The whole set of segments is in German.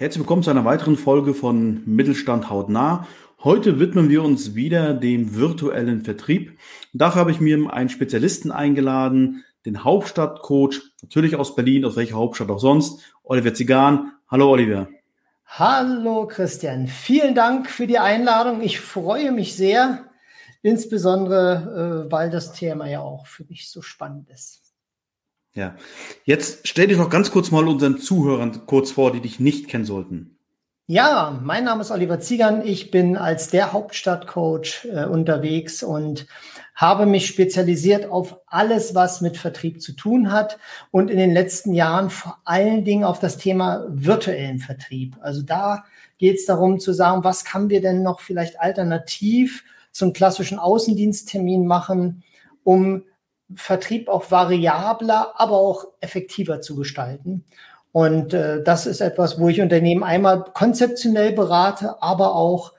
Herzlich willkommen zu einer weiteren Folge von Mittelstand hautnah. Heute widmen wir uns wieder dem virtuellen Vertrieb. Dafür habe ich mir einen Spezialisten eingeladen, den Hauptstadtcoach, natürlich aus Berlin, aus welcher Hauptstadt auch sonst, Oliver Zigan. Hallo Oliver. Hallo Christian, vielen Dank für die Einladung. Ich freue mich sehr, insbesondere äh, weil das Thema ja auch für mich so spannend ist. Ja, jetzt stell dich doch ganz kurz mal unseren Zuhörern kurz vor, die dich nicht kennen sollten. Ja, mein Name ist Oliver Ziegern. Ich bin als der Hauptstadtcoach äh, unterwegs und habe mich spezialisiert auf alles, was mit Vertrieb zu tun hat und in den letzten Jahren vor allen Dingen auf das Thema virtuellen Vertrieb. Also da geht es darum zu sagen, was kann wir denn noch vielleicht alternativ zum klassischen Außendiensttermin machen, um Vertrieb auch variabler, aber auch effektiver zu gestalten. Und äh, das ist etwas, wo ich Unternehmen einmal konzeptionell berate, aber auch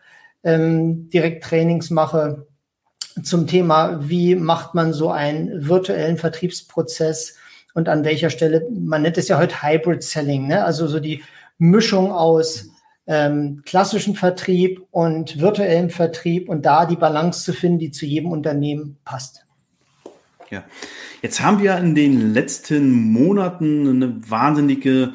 ähm, direkt Trainings mache zum Thema, wie macht man so einen virtuellen Vertriebsprozess und an welcher Stelle, man nennt es ja heute Hybrid Selling, ne? also so die Mischung aus ähm, klassischen Vertrieb und virtuellem Vertrieb und da die Balance zu finden, die zu jedem Unternehmen passt. Ja, jetzt haben wir in den letzten Monaten eine wahnsinnige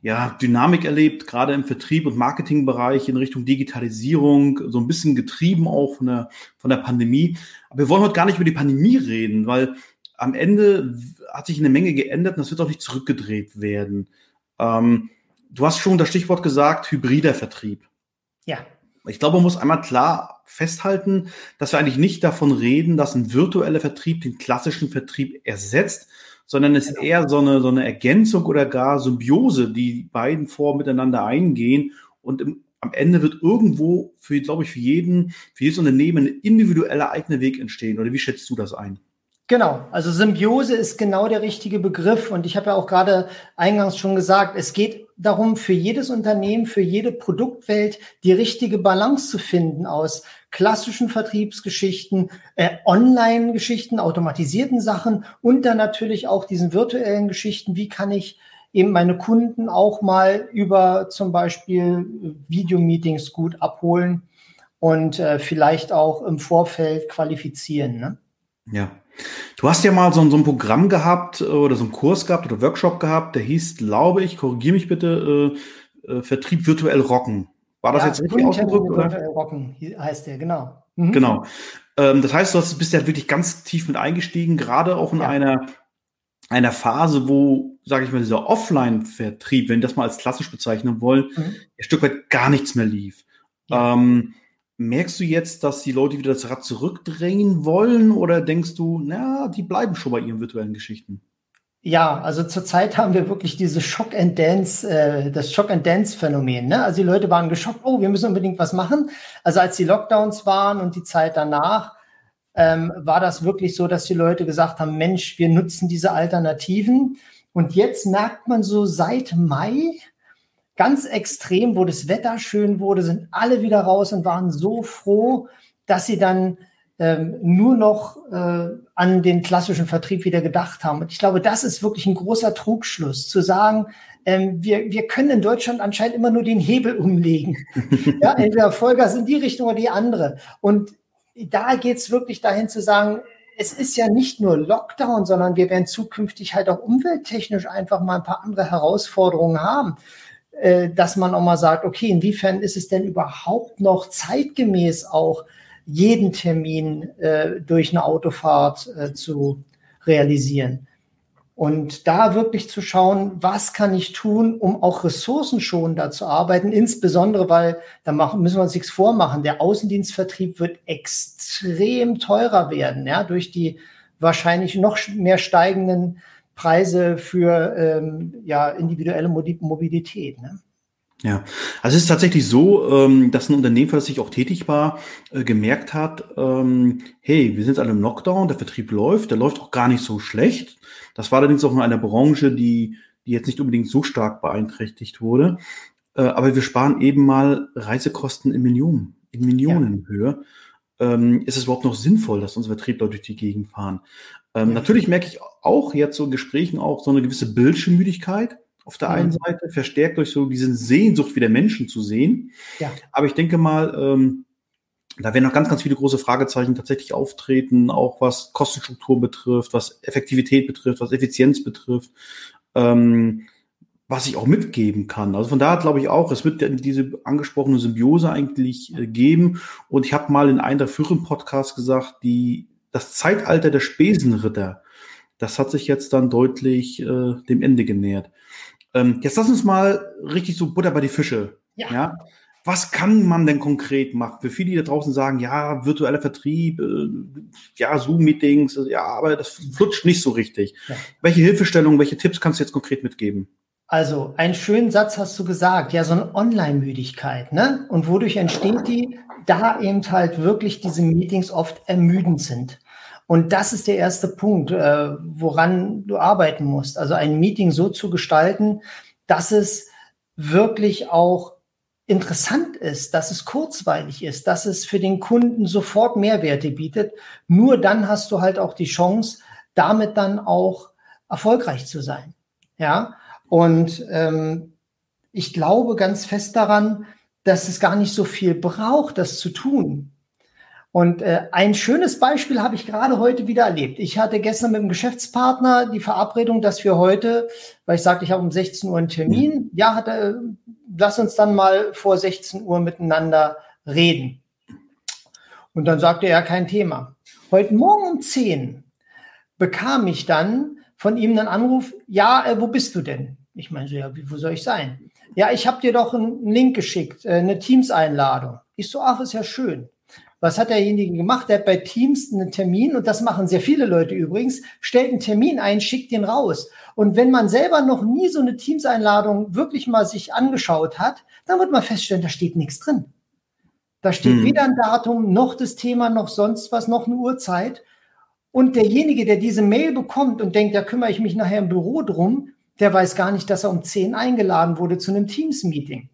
ja, Dynamik erlebt, gerade im Vertrieb und Marketingbereich in Richtung Digitalisierung, so ein bisschen getrieben auch von der, von der Pandemie. Aber wir wollen heute gar nicht über die Pandemie reden, weil am Ende hat sich eine Menge geändert und das wird auch nicht zurückgedreht werden. Ähm, du hast schon das Stichwort gesagt, hybrider Vertrieb. Ja. Ich glaube, man muss einmal klar festhalten, dass wir eigentlich nicht davon reden, dass ein virtueller Vertrieb den klassischen Vertrieb ersetzt, sondern es ist genau. eher so eine, so eine Ergänzung oder gar Symbiose, die beiden Formen miteinander eingehen und im, am Ende wird irgendwo für, glaube ich, für jeden, für jedes Unternehmen ein individueller eigener Weg entstehen. Oder wie schätzt du das ein? Genau, also Symbiose ist genau der richtige Begriff. Und ich habe ja auch gerade eingangs schon gesagt, es geht darum, für jedes Unternehmen, für jede Produktwelt die richtige Balance zu finden aus klassischen Vertriebsgeschichten, äh, Online-Geschichten, automatisierten Sachen und dann natürlich auch diesen virtuellen Geschichten. Wie kann ich eben meine Kunden auch mal über zum Beispiel Videomeetings gut abholen und äh, vielleicht auch im Vorfeld qualifizieren. Ne? Ja. Du hast ja mal so, so, ein Programm gehabt äh, oder so einen Kurs gehabt oder Workshop gehabt, der hieß, glaube ich, korrigiere mich bitte, äh, äh, Vertrieb virtuell rocken. War das ja, jetzt richtig ausgedrückt? Virtuell rocken heißt der, genau. Mhm. Genau. Ähm, das heißt, du bist ja wirklich ganz tief mit eingestiegen, gerade auch in ja. einer, einer Phase, wo, sage ich mal, dieser Offline-Vertrieb, wenn wir das mal als klassisch bezeichnen wollen, mhm. ein Stück weit gar nichts mehr lief. Ja. Ähm, Merkst du jetzt, dass die Leute wieder das Rad zurückdrängen wollen oder denkst du, na, die bleiben schon bei ihren virtuellen Geschichten? Ja, also zurzeit haben wir wirklich diese Shock and Dance, äh, das Shock and Dance Phänomen. Ne? Also die Leute waren geschockt, oh, wir müssen unbedingt was machen. Also als die Lockdowns waren und die Zeit danach, ähm, war das wirklich so, dass die Leute gesagt haben, Mensch, wir nutzen diese Alternativen. Und jetzt merkt man so seit Mai, ganz extrem, wo das Wetter schön wurde, sind alle wieder raus und waren so froh, dass sie dann ähm, nur noch äh, an den klassischen Vertrieb wieder gedacht haben. Und ich glaube, das ist wirklich ein großer Trugschluss, zu sagen, ähm, wir, wir können in Deutschland anscheinend immer nur den Hebel umlegen. ja, entweder Vollgas in die Richtung oder die andere. Und da geht es wirklich dahin zu sagen, es ist ja nicht nur Lockdown, sondern wir werden zukünftig halt auch umwelttechnisch einfach mal ein paar andere Herausforderungen haben. Äh, dass man auch mal sagt, okay, inwiefern ist es denn überhaupt noch zeitgemäß auch jeden Termin äh, durch eine Autofahrt äh, zu realisieren. Und da wirklich zu schauen, was kann ich tun, um auch ressourcenschonender zu arbeiten, insbesondere weil, da machen, müssen wir uns nichts vormachen, der Außendienstvertrieb wird extrem teurer werden, ja, durch die wahrscheinlich noch mehr steigenden Preise für ähm, ja, individuelle Mobilität. Ne? Ja, also es ist tatsächlich so, ähm, dass ein Unternehmen, das sich auch tätig war, äh, gemerkt hat, ähm, hey, wir sind alle im Lockdown, der Vertrieb läuft, der läuft auch gar nicht so schlecht. Das war allerdings auch in einer Branche, die, die jetzt nicht unbedingt so stark beeinträchtigt wurde. Äh, aber wir sparen eben mal Reisekosten in Millionen, in Millionenhöhe. Ja. Ähm, ist es überhaupt noch sinnvoll, dass unsere Vertriebler durch die Gegend fahren? Ähm. Natürlich merke ich auch jetzt so in Gesprächen auch so eine gewisse Bildschirmmüdigkeit auf der einen Seite, verstärkt durch so diese Sehnsucht wieder Menschen zu sehen. Ja. Aber ich denke mal, ähm, da werden noch ganz, ganz viele große Fragezeichen tatsächlich auftreten, auch was Kostenstruktur betrifft, was Effektivität betrifft, was Effizienz betrifft, ähm, was ich auch mitgeben kann. Also von daher glaube ich auch, es wird diese angesprochene Symbiose eigentlich äh, geben. Und ich habe mal in einem der früheren Podcasts gesagt, die, das Zeitalter der Spesenritter, das hat sich jetzt dann deutlich äh, dem Ende genähert. Ähm, jetzt lass uns mal richtig so Butter bei die Fische. Ja. ja. Was kann man denn konkret machen? Für viele, die da draußen sagen, ja, virtueller Vertrieb, äh, ja, Zoom-Meetings, ja, aber das flutscht nicht so richtig. Ja. Welche Hilfestellungen, welche Tipps kannst du jetzt konkret mitgeben? Also, einen schönen Satz hast du gesagt, ja, so eine Online-Müdigkeit, ne? Und wodurch entsteht die? Da eben halt wirklich diese Meetings oft ermüdend sind. Und das ist der erste Punkt, äh, woran du arbeiten musst. Also ein Meeting so zu gestalten, dass es wirklich auch interessant ist, dass es kurzweilig ist, dass es für den Kunden sofort Mehrwerte bietet. Nur dann hast du halt auch die Chance, damit dann auch erfolgreich zu sein. Ja, und ähm, ich glaube ganz fest daran, dass es gar nicht so viel braucht, das zu tun. Und äh, ein schönes Beispiel habe ich gerade heute wieder erlebt. Ich hatte gestern mit dem Geschäftspartner die Verabredung, dass wir heute, weil ich sagte, ich habe um 16 Uhr einen Termin, mhm. ja, hatte, äh, lass uns dann mal vor 16 Uhr miteinander reden. Und dann sagte er, kein Thema. Heute Morgen um 10 bekam ich dann von ihm einen Anruf, ja, äh, wo bist du denn? Ich meine so, ja, wie, wo soll ich sein? Ja, ich habe dir doch einen Link geschickt, äh, eine Teams-Einladung. Ich so, ach, ist ja schön. Was hat derjenige gemacht? Der hat bei Teams einen Termin, und das machen sehr viele Leute übrigens, stellt einen Termin ein, schickt den raus. Und wenn man selber noch nie so eine Teams-Einladung wirklich mal sich angeschaut hat, dann wird man feststellen, da steht nichts drin. Da steht hm. weder ein Datum, noch das Thema, noch sonst was, noch eine Uhrzeit. Und derjenige, der diese Mail bekommt und denkt, da kümmere ich mich nachher im Büro drum, der weiß gar nicht, dass er um 10 eingeladen wurde zu einem Teams-Meeting.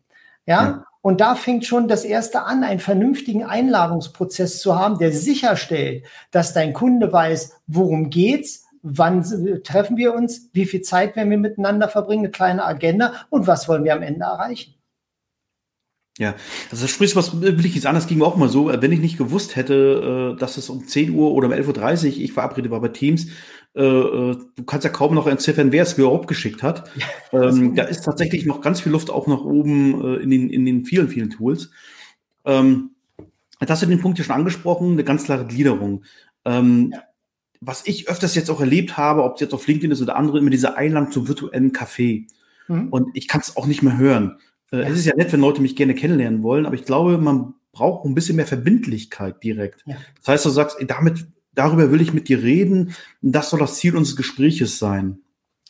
Ja? ja? Und da fängt schon das erste an, einen vernünftigen Einladungsprozess zu haben, der sicherstellt, dass dein Kunde weiß, worum geht's, wann treffen wir uns, wie viel Zeit werden wir miteinander verbringen, eine kleine Agenda und was wollen wir am Ende erreichen. Ja, also das sprichst was will ich jetzt anders ging mir auch mal so, wenn ich nicht gewusst hätte, äh, dass es um 10 Uhr oder um 11.30 Uhr ich verabredet war bei Teams, äh, äh, du kannst ja kaum noch entziffern, wer es überhaupt geschickt hat. Ähm, da ist tatsächlich noch ganz viel Luft auch nach oben äh, in, den, in den vielen, vielen Tools. Ähm, das hast du den Punkt ja schon angesprochen, eine ganz klare Gliederung. Ähm, ja. Was ich öfters jetzt auch erlebt habe, ob es jetzt auf LinkedIn ist oder andere, immer diese Einladung zum virtuellen Café. Mhm. Und ich kann es auch nicht mehr hören. Äh, ja. Es ist ja nett, wenn Leute mich gerne kennenlernen wollen, aber ich glaube, man braucht ein bisschen mehr Verbindlichkeit direkt. Ja. Das heißt, du sagst, damit darüber will ich mit dir reden. Das soll das Ziel unseres Gespräches sein.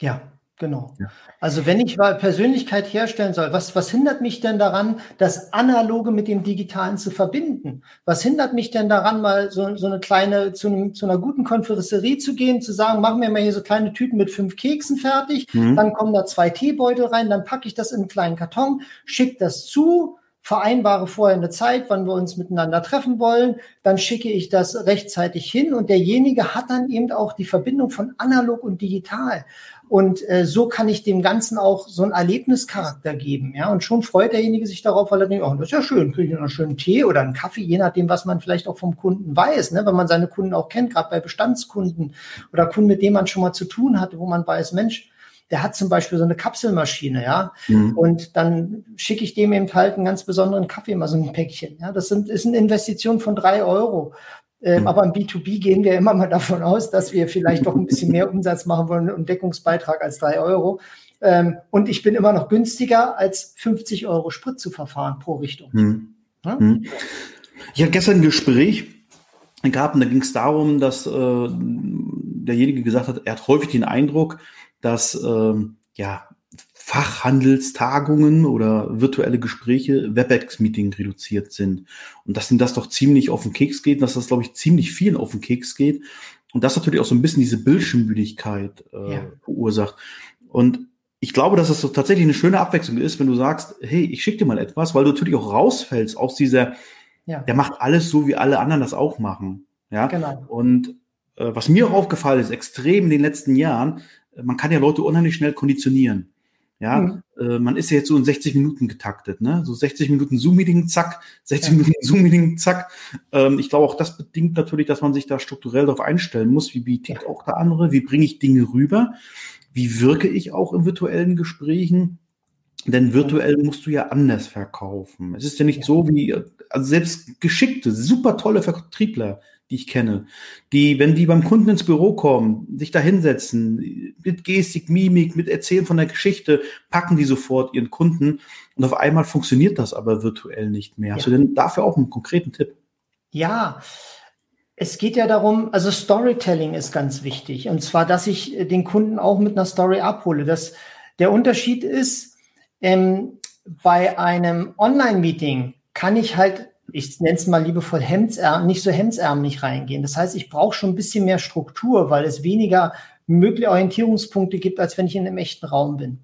Ja, genau. Ja. Also wenn ich mal Persönlichkeit herstellen soll, was, was hindert mich denn daran, das Analoge mit dem Digitalen zu verbinden? Was hindert mich denn daran, mal so, so eine kleine, zu, zu einer guten Konferencerie zu gehen, zu sagen, machen wir mal hier so kleine Tüten mit fünf Keksen fertig, mhm. dann kommen da zwei Teebeutel rein, dann packe ich das in einen kleinen Karton, schicke das zu, vereinbare vorher eine Zeit, wann wir uns miteinander treffen wollen, dann schicke ich das rechtzeitig hin und derjenige hat dann eben auch die Verbindung von analog und digital. Und äh, so kann ich dem Ganzen auch so einen Erlebnischarakter geben. Ja, und schon freut derjenige sich darauf, weil er denkt, oh, das ist ja schön, kriege ich einen schönen Tee oder einen Kaffee, je nachdem, was man vielleicht auch vom Kunden weiß, ne? wenn man seine Kunden auch kennt, gerade bei Bestandskunden oder Kunden, mit denen man schon mal zu tun hatte, wo man weiß, Mensch, der hat zum Beispiel so eine Kapselmaschine, ja. Mhm. Und dann schicke ich dem eben halt einen ganz besonderen Kaffee, mal so ein Päckchen. Ja, das sind, ist eine Investition von drei Euro. Ähm, mhm. Aber im B2B gehen wir immer mal davon aus, dass wir vielleicht doch ein bisschen mehr Umsatz machen wollen und Deckungsbeitrag als drei Euro. Ähm, und ich bin immer noch günstiger als 50 Euro Sprit zu verfahren pro Richtung. Mhm. Ja? Mhm. Ich hatte gestern ein Gespräch gehabt und da ging es darum, dass äh, derjenige gesagt hat, er hat häufig den Eindruck, dass ähm, ja Fachhandelstagungen oder virtuelle Gespräche WebEx-Meeting reduziert sind. Und dass ihnen das doch ziemlich auf den Keks geht, dass das, glaube ich, ziemlich vielen auf den Keks geht. Und das natürlich auch so ein bisschen diese Bildschirmmüdigkeit äh, ja. verursacht. Und ich glaube, dass es das so tatsächlich eine schöne Abwechslung ist, wenn du sagst, hey, ich schicke dir mal etwas, weil du natürlich auch rausfällst aus dieser, ja. der macht alles so, wie alle anderen das auch machen. Ja, genau. Und äh, was mir auch aufgefallen ist, extrem in den letzten Jahren, man kann ja Leute unheimlich schnell konditionieren. Ja, mhm. äh, man ist ja jetzt so in 60 Minuten getaktet, ne? So 60 Minuten Zoom-Meeting, zack, 60 ja. Minuten Zoom-Meeting, zack. Ähm, ich glaube auch, das bedingt natürlich, dass man sich da strukturell darauf einstellen muss. Wie bietet ja. auch der andere? Wie bringe ich Dinge rüber? Wie wirke ich auch in virtuellen Gesprächen? Denn virtuell musst du ja anders verkaufen. Es ist ja nicht ja. so wie, also selbst geschickte, super tolle Vertriebler, die ich kenne, die, wenn die beim Kunden ins Büro kommen, sich da hinsetzen, mit Gestik, Mimik, mit Erzählen von der Geschichte, packen die sofort ihren Kunden und auf einmal funktioniert das aber virtuell nicht mehr. Ja. Hast du denn dafür auch einen konkreten Tipp? Ja, es geht ja darum, also Storytelling ist ganz wichtig. Und zwar, dass ich den Kunden auch mit einer Story abhole. Das, der Unterschied ist, ähm, bei einem Online-Meeting kann ich halt ich nenne es mal liebevoll Hemdsärm, nicht so hemdsärmlich reingehen. Das heißt, ich brauche schon ein bisschen mehr Struktur, weil es weniger mögliche Orientierungspunkte gibt, als wenn ich in einem echten Raum bin.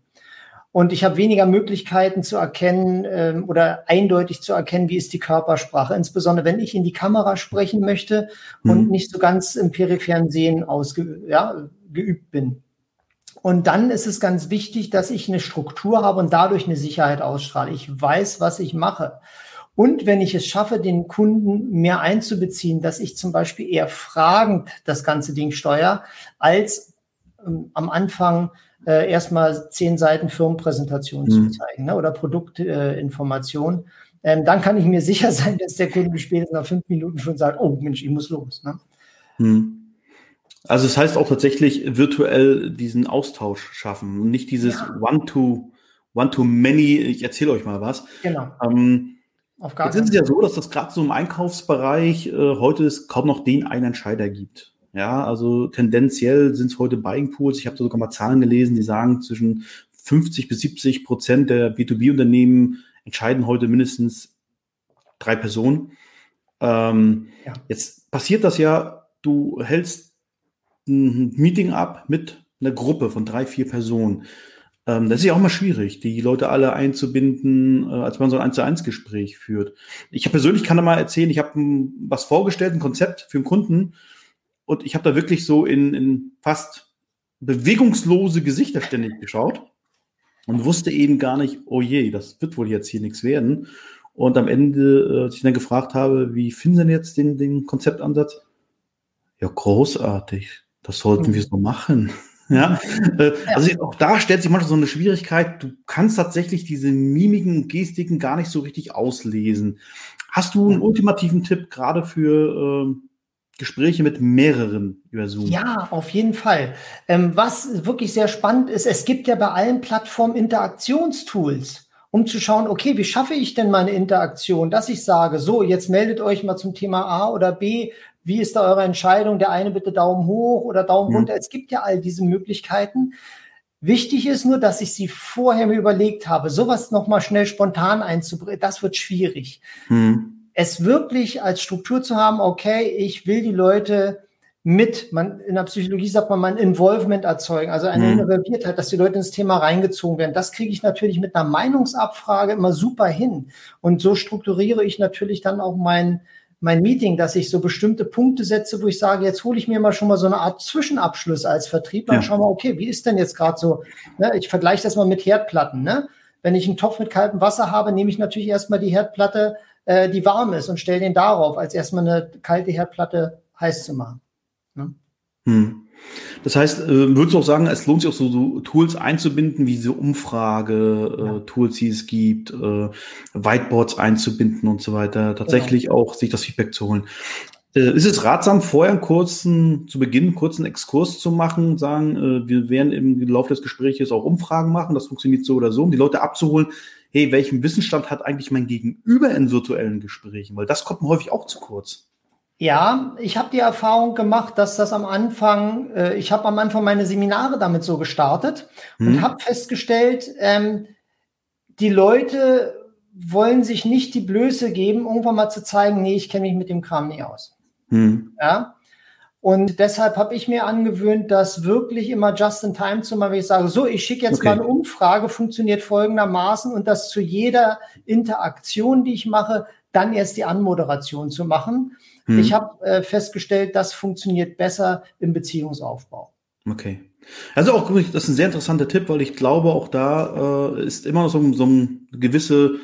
Und ich habe weniger Möglichkeiten zu erkennen ähm, oder eindeutig zu erkennen, wie ist die Körpersprache. Insbesondere wenn ich in die Kamera sprechen möchte mhm. und nicht so ganz im peripheren Sehen ausge ja, geübt bin. Und dann ist es ganz wichtig, dass ich eine Struktur habe und dadurch eine Sicherheit ausstrahle. Ich weiß, was ich mache. Und wenn ich es schaffe, den Kunden mehr einzubeziehen, dass ich zum Beispiel eher fragend das ganze Ding steuere, als ähm, am Anfang äh, erstmal zehn Seiten Firmenpräsentation mhm. zu zeigen ne, oder Produktinformation, äh, ähm, dann kann ich mir sicher sein, dass der Kunde spätestens nach fünf Minuten schon sagt, oh Mensch, ich muss los. Ne? Mhm. Also es das heißt auch tatsächlich virtuell diesen Austausch schaffen und nicht dieses ja. One-to, One-to-Many, ich erzähle euch mal was. Genau. Ähm, auf gar Jetzt ist es ja so, dass das gerade so im Einkaufsbereich äh, heute es kaum noch den einen Entscheider gibt. Ja, also tendenziell sind es heute Buying Pools. Ich habe sogar mal Zahlen gelesen, die sagen, zwischen 50 bis 70 Prozent der B2B-Unternehmen entscheiden heute mindestens drei Personen. Ähm, ja. Jetzt passiert das ja, du hältst ein Meeting ab mit einer Gruppe von drei, vier Personen. Ähm, das ist ja auch mal schwierig, die Leute alle einzubinden, äh, als man so ein 1 zu 1 Gespräch führt. Ich persönlich kann da mal erzählen, ich habe was vorgestellt, ein Konzept für einen Kunden und ich habe da wirklich so in, in fast bewegungslose Gesichter ständig geschaut und wusste eben gar nicht, oh je, das wird wohl jetzt hier nichts werden. Und am Ende, äh, als ich dann gefragt habe, wie finden Sie denn jetzt den, den Konzeptansatz? Ja, großartig. Das sollten mhm. wir so machen. Ja, äh, also auch da stellt sich manchmal so eine Schwierigkeit. Du kannst tatsächlich diese Mimiken und Gestiken gar nicht so richtig auslesen. Hast du einen ultimativen Tipp gerade für äh, Gespräche mit mehreren über Zoom? Ja, auf jeden Fall. Ähm, was wirklich sehr spannend ist, es gibt ja bei allen Plattformen Interaktionstools um zu schauen, okay, wie schaffe ich denn meine Interaktion, dass ich sage, so, jetzt meldet euch mal zum Thema A oder B, wie ist da eure Entscheidung? Der eine bitte Daumen hoch oder Daumen mhm. runter. Es gibt ja all diese Möglichkeiten. Wichtig ist nur, dass ich sie vorher mir überlegt habe, sowas nochmal schnell spontan einzubringen. Das wird schwierig. Mhm. Es wirklich als Struktur zu haben, okay, ich will die Leute mit, man, in der Psychologie sagt man, man Involvement erzeugen, also eine mhm. Involviertheit, dass die Leute ins Thema reingezogen werden. Das kriege ich natürlich mit einer Meinungsabfrage immer super hin. Und so strukturiere ich natürlich dann auch mein, mein Meeting, dass ich so bestimmte Punkte setze, wo ich sage, jetzt hole ich mir mal schon mal so eine Art Zwischenabschluss als Vertriebler ja. und schau mal, okay, wie ist denn jetzt gerade so, ne, ich vergleiche das mal mit Herdplatten, ne? Wenn ich einen Topf mit kaltem Wasser habe, nehme ich natürlich erstmal die Herdplatte, äh, die warm ist und stelle den darauf, als erstmal eine kalte Herdplatte heiß zu machen. Ne? Hm. Das heißt, äh, würdest du auch sagen, es lohnt sich auch so, so Tools einzubinden, wie diese Umfrage-Tools, äh, die es gibt, äh, Whiteboards einzubinden und so weiter, tatsächlich genau. auch sich das Feedback zu holen. Ist es ratsam, vorher einen kurzen, zu Beginn einen kurzen Exkurs zu machen, sagen, wir werden im Laufe des Gesprächs auch Umfragen machen, das funktioniert so oder so, um die Leute abzuholen, hey, welchen Wissensstand hat eigentlich mein Gegenüber in virtuellen Gesprächen? Weil das kommt mir häufig auch zu kurz. Ja, ich habe die Erfahrung gemacht, dass das am Anfang, äh, ich habe am Anfang meine Seminare damit so gestartet hm. und habe festgestellt, ähm, die Leute wollen sich nicht die Blöße geben, irgendwann mal zu zeigen, nee, ich kenne mich mit dem Kram nicht aus. Hm. Ja. Und deshalb habe ich mir angewöhnt, das wirklich immer just in time zu machen. Wenn ich sage, so, ich schicke jetzt okay. mal eine Umfrage, funktioniert folgendermaßen und das zu jeder Interaktion, die ich mache, dann erst die Anmoderation zu machen. Hm. Ich habe äh, festgestellt, das funktioniert besser im Beziehungsaufbau. Okay. Also auch, das ist ein sehr interessanter Tipp, weil ich glaube, auch da äh, ist immer noch so, so eine gewisse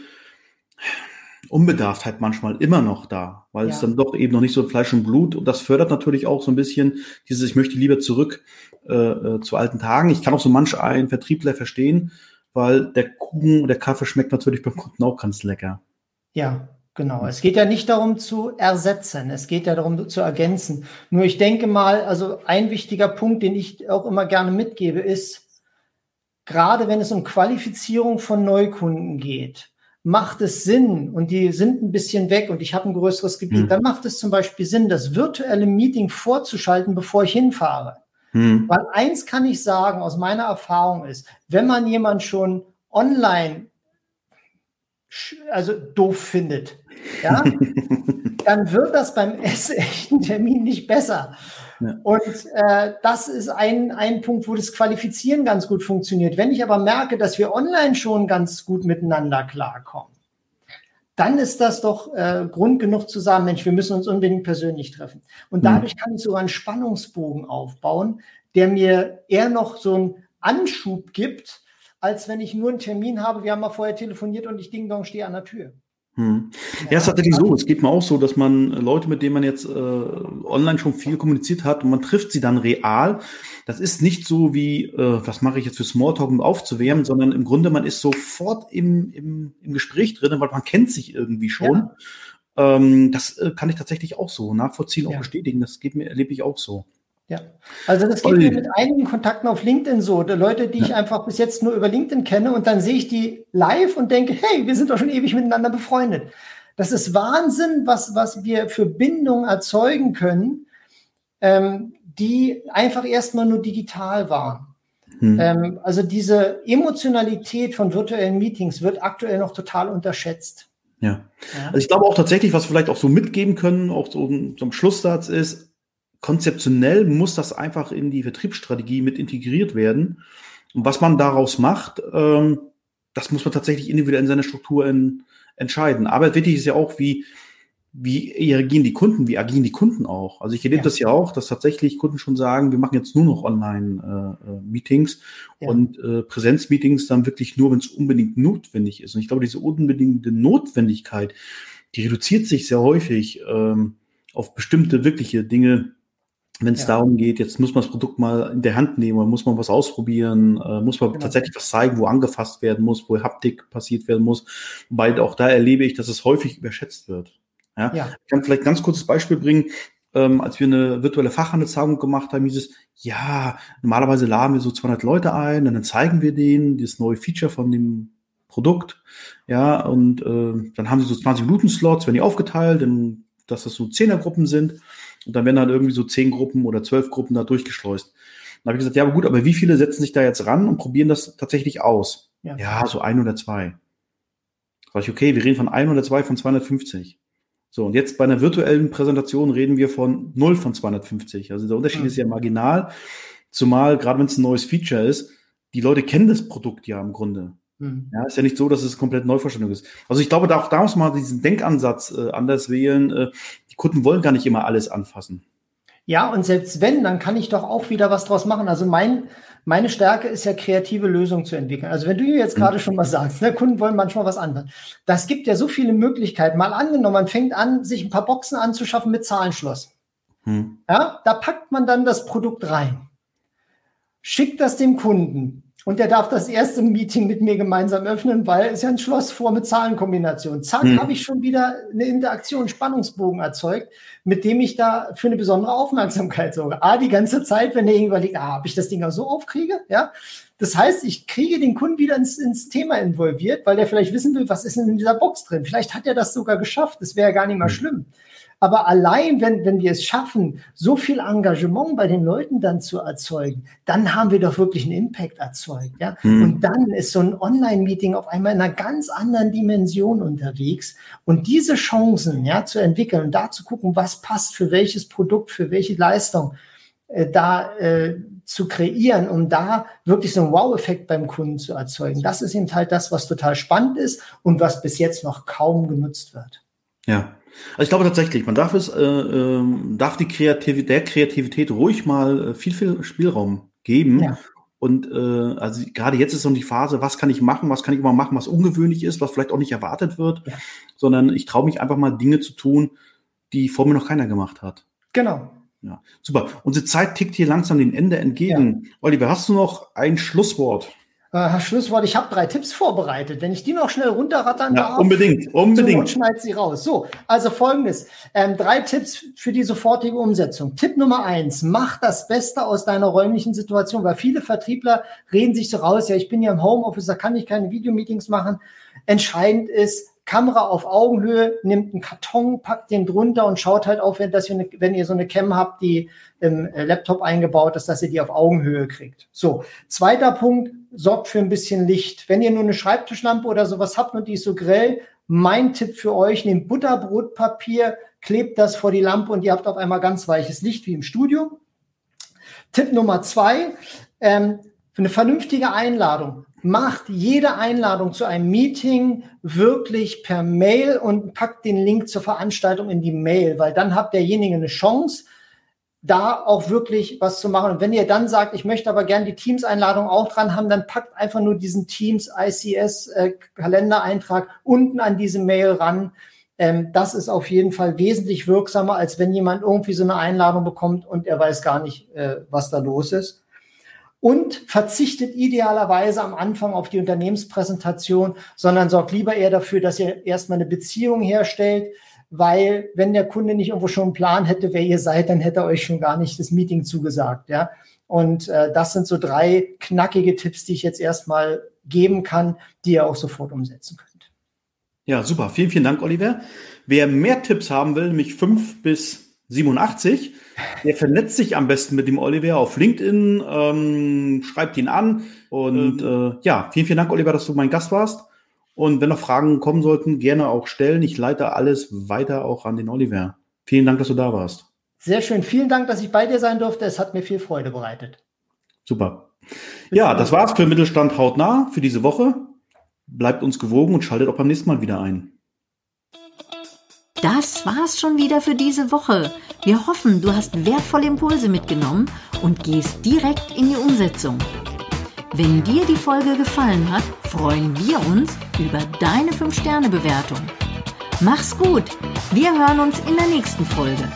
Unbedarftheit manchmal immer noch da, weil ja. es dann doch eben noch nicht so Fleisch und Blut und das fördert natürlich auch so ein bisschen dieses, ich möchte lieber zurück äh, äh, zu alten Tagen. Ich kann auch so manch einen Vertriebler verstehen, weil der Kuchen und der Kaffee schmeckt natürlich beim Kunden auch ganz lecker. Ja, Genau, es geht ja nicht darum zu ersetzen, es geht ja darum zu ergänzen. Nur ich denke mal, also ein wichtiger Punkt, den ich auch immer gerne mitgebe, ist, gerade wenn es um Qualifizierung von Neukunden geht, macht es Sinn und die sind ein bisschen weg und ich habe ein größeres Gebiet, hm. dann macht es zum Beispiel Sinn, das virtuelle Meeting vorzuschalten, bevor ich hinfahre. Hm. Weil eins kann ich sagen, aus meiner Erfahrung ist, wenn man jemand schon online also doof findet, ja, dann wird das beim echten Termin nicht besser. Ja. Und äh, das ist ein, ein Punkt, wo das Qualifizieren ganz gut funktioniert. Wenn ich aber merke, dass wir online schon ganz gut miteinander klarkommen, dann ist das doch äh, Grund genug zu sagen, Mensch, wir müssen uns unbedingt persönlich treffen. Und mhm. dadurch kann ich sogar einen Spannungsbogen aufbauen, der mir eher noch so einen Anschub gibt, als wenn ich nur einen Termin habe, wir haben mal vorher telefoniert und ich ding dong stehe an der Tür. Hm. Ja, es ist tatsächlich so. Es geht mir auch so, dass man Leute, mit denen man jetzt äh, online schon viel kommuniziert hat und man trifft sie dann real. Das ist nicht so wie, äh, was mache ich jetzt für Smalltalk, um aufzuwärmen, sondern im Grunde, man ist sofort im, im, im Gespräch drin, weil man kennt sich irgendwie schon. Ja. Ähm, das äh, kann ich tatsächlich auch so nachvollziehen, auch ja. bestätigen. Das geht mir, erlebe ich auch so. Ja, also das geht mir mit einigen Kontakten auf LinkedIn so. Leute, die ja. ich einfach bis jetzt nur über LinkedIn kenne und dann sehe ich die live und denke, hey, wir sind doch schon ewig miteinander befreundet. Das ist Wahnsinn, was, was wir für Bindungen erzeugen können, ähm, die einfach erstmal nur digital waren. Hm. Ähm, also diese Emotionalität von virtuellen Meetings wird aktuell noch total unterschätzt. Ja. ja. Also ich glaube auch tatsächlich, was wir vielleicht auch so mitgeben können, auch so, ein Schlusssatz ist, konzeptionell muss das einfach in die Vertriebsstrategie mit integriert werden. Und was man daraus macht, ähm, das muss man tatsächlich individuell in seiner Struktur in, entscheiden. Aber wichtig ist ja auch, wie, wie reagieren die Kunden, wie agieren die Kunden auch. Also ich erlebe ja. das ja auch, dass tatsächlich Kunden schon sagen, wir machen jetzt nur noch Online-Meetings äh, ja. und äh, Präsenzmeetings dann wirklich nur, wenn es unbedingt notwendig ist. Und ich glaube, diese unbedingte Notwendigkeit, die reduziert sich sehr häufig ähm, auf bestimmte wirkliche Dinge, wenn es ja. darum geht, jetzt muss man das Produkt mal in der Hand nehmen, muss man was ausprobieren, äh, muss man genau. tatsächlich was zeigen, wo angefasst werden muss, wo Haptik passiert werden muss. Wobei auch da erlebe ich, dass es häufig überschätzt wird. Ja? ja. Ich kann vielleicht ein ganz kurzes Beispiel bringen. Ähm, als wir eine virtuelle Fachhandelstagung gemacht haben, hieß es, ja, normalerweise laden wir so 200 Leute ein, und dann zeigen wir denen das neue Feature von dem Produkt. Ja, und äh, dann haben sie so 20 Minuten Slots, werden die aufgeteilt, in, dass das so Zehnergruppen sind. Und dann werden halt irgendwie so zehn Gruppen oder zwölf Gruppen da durchgeschleust. Dann habe ich gesagt, ja, aber gut, aber wie viele setzen sich da jetzt ran und probieren das tatsächlich aus? Ja, ja so ein oder zwei. Sag ich, okay, wir reden von ein oder zwei von 250. So, und jetzt bei einer virtuellen Präsentation reden wir von 0 von 250. Also der Unterschied mhm. ist ja marginal, zumal gerade wenn es ein neues Feature ist, die Leute kennen das Produkt ja im Grunde. Mhm. Ja, ist ja nicht so, dass es komplett Neuverständnis ist. Also ich glaube, da auch da muss man diesen Denkansatz äh, anders wählen. Äh, die Kunden wollen gar nicht immer alles anfassen. Ja, und selbst wenn, dann kann ich doch auch wieder was draus machen. Also mein, meine Stärke ist ja, kreative Lösungen zu entwickeln. Also wenn du jetzt mhm. gerade schon mal sagst, ne, Kunden wollen manchmal was anderes. Das gibt ja so viele Möglichkeiten. Mal angenommen, man fängt an, sich ein paar Boxen anzuschaffen mit Zahlenschloss. Mhm. Ja, da packt man dann das Produkt rein. Schickt das dem Kunden und der darf das erste Meeting mit mir gemeinsam öffnen, weil es ja ein Schloss vor mit Zahlenkombination. Zack, hm. habe ich schon wieder eine Interaktion, Spannungsbogen erzeugt, mit dem ich da für eine besondere Aufmerksamkeit sorge. A, die ganze Zeit, wenn der irgendwann liegt, ah, ob ich das Ding auch so aufkriege, ja, Das heißt, ich kriege den Kunden wieder ins, ins Thema involviert, weil der vielleicht wissen will, was ist denn in dieser Box drin. Vielleicht hat er das sogar geschafft. Das wäre ja gar nicht mal mhm. schlimm. Aber allein, wenn, wenn wir es schaffen, so viel Engagement bei den Leuten dann zu erzeugen, dann haben wir doch wirklich einen Impact erzeugt. Ja? Mhm. Und dann ist so ein Online-Meeting auf einmal in einer ganz anderen Dimension unterwegs. Und diese Chancen ja, zu entwickeln und da zu gucken, was passt für welches Produkt, für welche Leistung, äh, da äh, zu kreieren, um da wirklich so einen Wow-Effekt beim Kunden zu erzeugen. Das ist eben halt das, was total spannend ist und was bis jetzt noch kaum genutzt wird. Ja, also ich glaube tatsächlich, man darf es, äh, äh, darf die Kreativität, der Kreativität ruhig mal äh, viel, viel Spielraum geben. Ja. Und äh, also gerade jetzt ist so die Phase, was kann ich machen, was kann ich immer machen, was ungewöhnlich ist, was vielleicht auch nicht erwartet wird, ja. sondern ich traue mich einfach mal Dinge zu tun, die vor mir noch keiner gemacht hat. Genau. Ja, super. Unsere Zeit tickt hier langsam dem Ende entgegen. Ja. Oliver, hast du noch ein Schlusswort? Äh, Schlusswort, ich habe drei Tipps vorbereitet. Wenn ich die noch schnell runterrattern ja, darf. Unbedingt, unbedingt. schneid sie raus. So, also folgendes. Ähm, drei Tipps für die sofortige Umsetzung. Tipp Nummer eins, mach das Beste aus deiner räumlichen Situation, weil viele Vertriebler reden sich so raus, ja, ich bin ja im Homeoffice, da kann ich keine Videomeetings machen. Entscheidend ist, Kamera auf Augenhöhe, nimmt einen Karton, packt den drunter und schaut halt auf, wenn, dass ihr, wenn ihr so eine Cam habt, die im äh, Laptop eingebaut ist, dass ihr die auf Augenhöhe kriegt. So, zweiter Punkt, sorgt für ein bisschen Licht. Wenn ihr nur eine Schreibtischlampe oder sowas habt und die ist so grell, mein Tipp für euch, nehmt Butterbrotpapier, klebt das vor die Lampe und ihr habt auf einmal ganz weiches Licht wie im Studio. Tipp Nummer zwei, ähm, eine vernünftige Einladung macht jede Einladung zu einem Meeting wirklich per Mail und packt den Link zur Veranstaltung in die Mail, weil dann hat derjenige eine Chance, da auch wirklich was zu machen. Und wenn ihr dann sagt, ich möchte aber gerne die Teams-Einladung auch dran haben, dann packt einfach nur diesen Teams ICS äh, unten an diese Mail ran. Ähm, das ist auf jeden Fall wesentlich wirksamer, als wenn jemand irgendwie so eine Einladung bekommt und er weiß gar nicht, äh, was da los ist und verzichtet idealerweise am Anfang auf die Unternehmenspräsentation, sondern sorgt lieber eher dafür, dass ihr erstmal eine Beziehung herstellt, weil wenn der Kunde nicht irgendwo schon einen Plan hätte, wer ihr seid, dann hätte er euch schon gar nicht das Meeting zugesagt, ja. Und äh, das sind so drei knackige Tipps, die ich jetzt erstmal geben kann, die ihr auch sofort umsetzen könnt. Ja, super. Vielen, vielen Dank, Oliver. Wer mehr Tipps haben will, nämlich fünf bis 87. Der vernetzt sich am besten mit dem Oliver auf LinkedIn, ähm, schreibt ihn an. Und mhm. äh, ja, vielen, vielen Dank, Oliver, dass du mein Gast warst. Und wenn noch Fragen kommen sollten, gerne auch stellen. Ich leite alles weiter auch an den Oliver. Vielen Dank, dass du da warst. Sehr schön. Vielen Dank, dass ich bei dir sein durfte. Es hat mir viel Freude bereitet. Super. Ja, das war's für Mittelstand hautnah für diese Woche. Bleibt uns gewogen und schaltet auch beim nächsten Mal wieder ein. Das war's schon wieder für diese Woche. Wir hoffen, du hast wertvolle Impulse mitgenommen und gehst direkt in die Umsetzung. Wenn dir die Folge gefallen hat, freuen wir uns über deine 5-Sterne-Bewertung. Mach's gut. Wir hören uns in der nächsten Folge.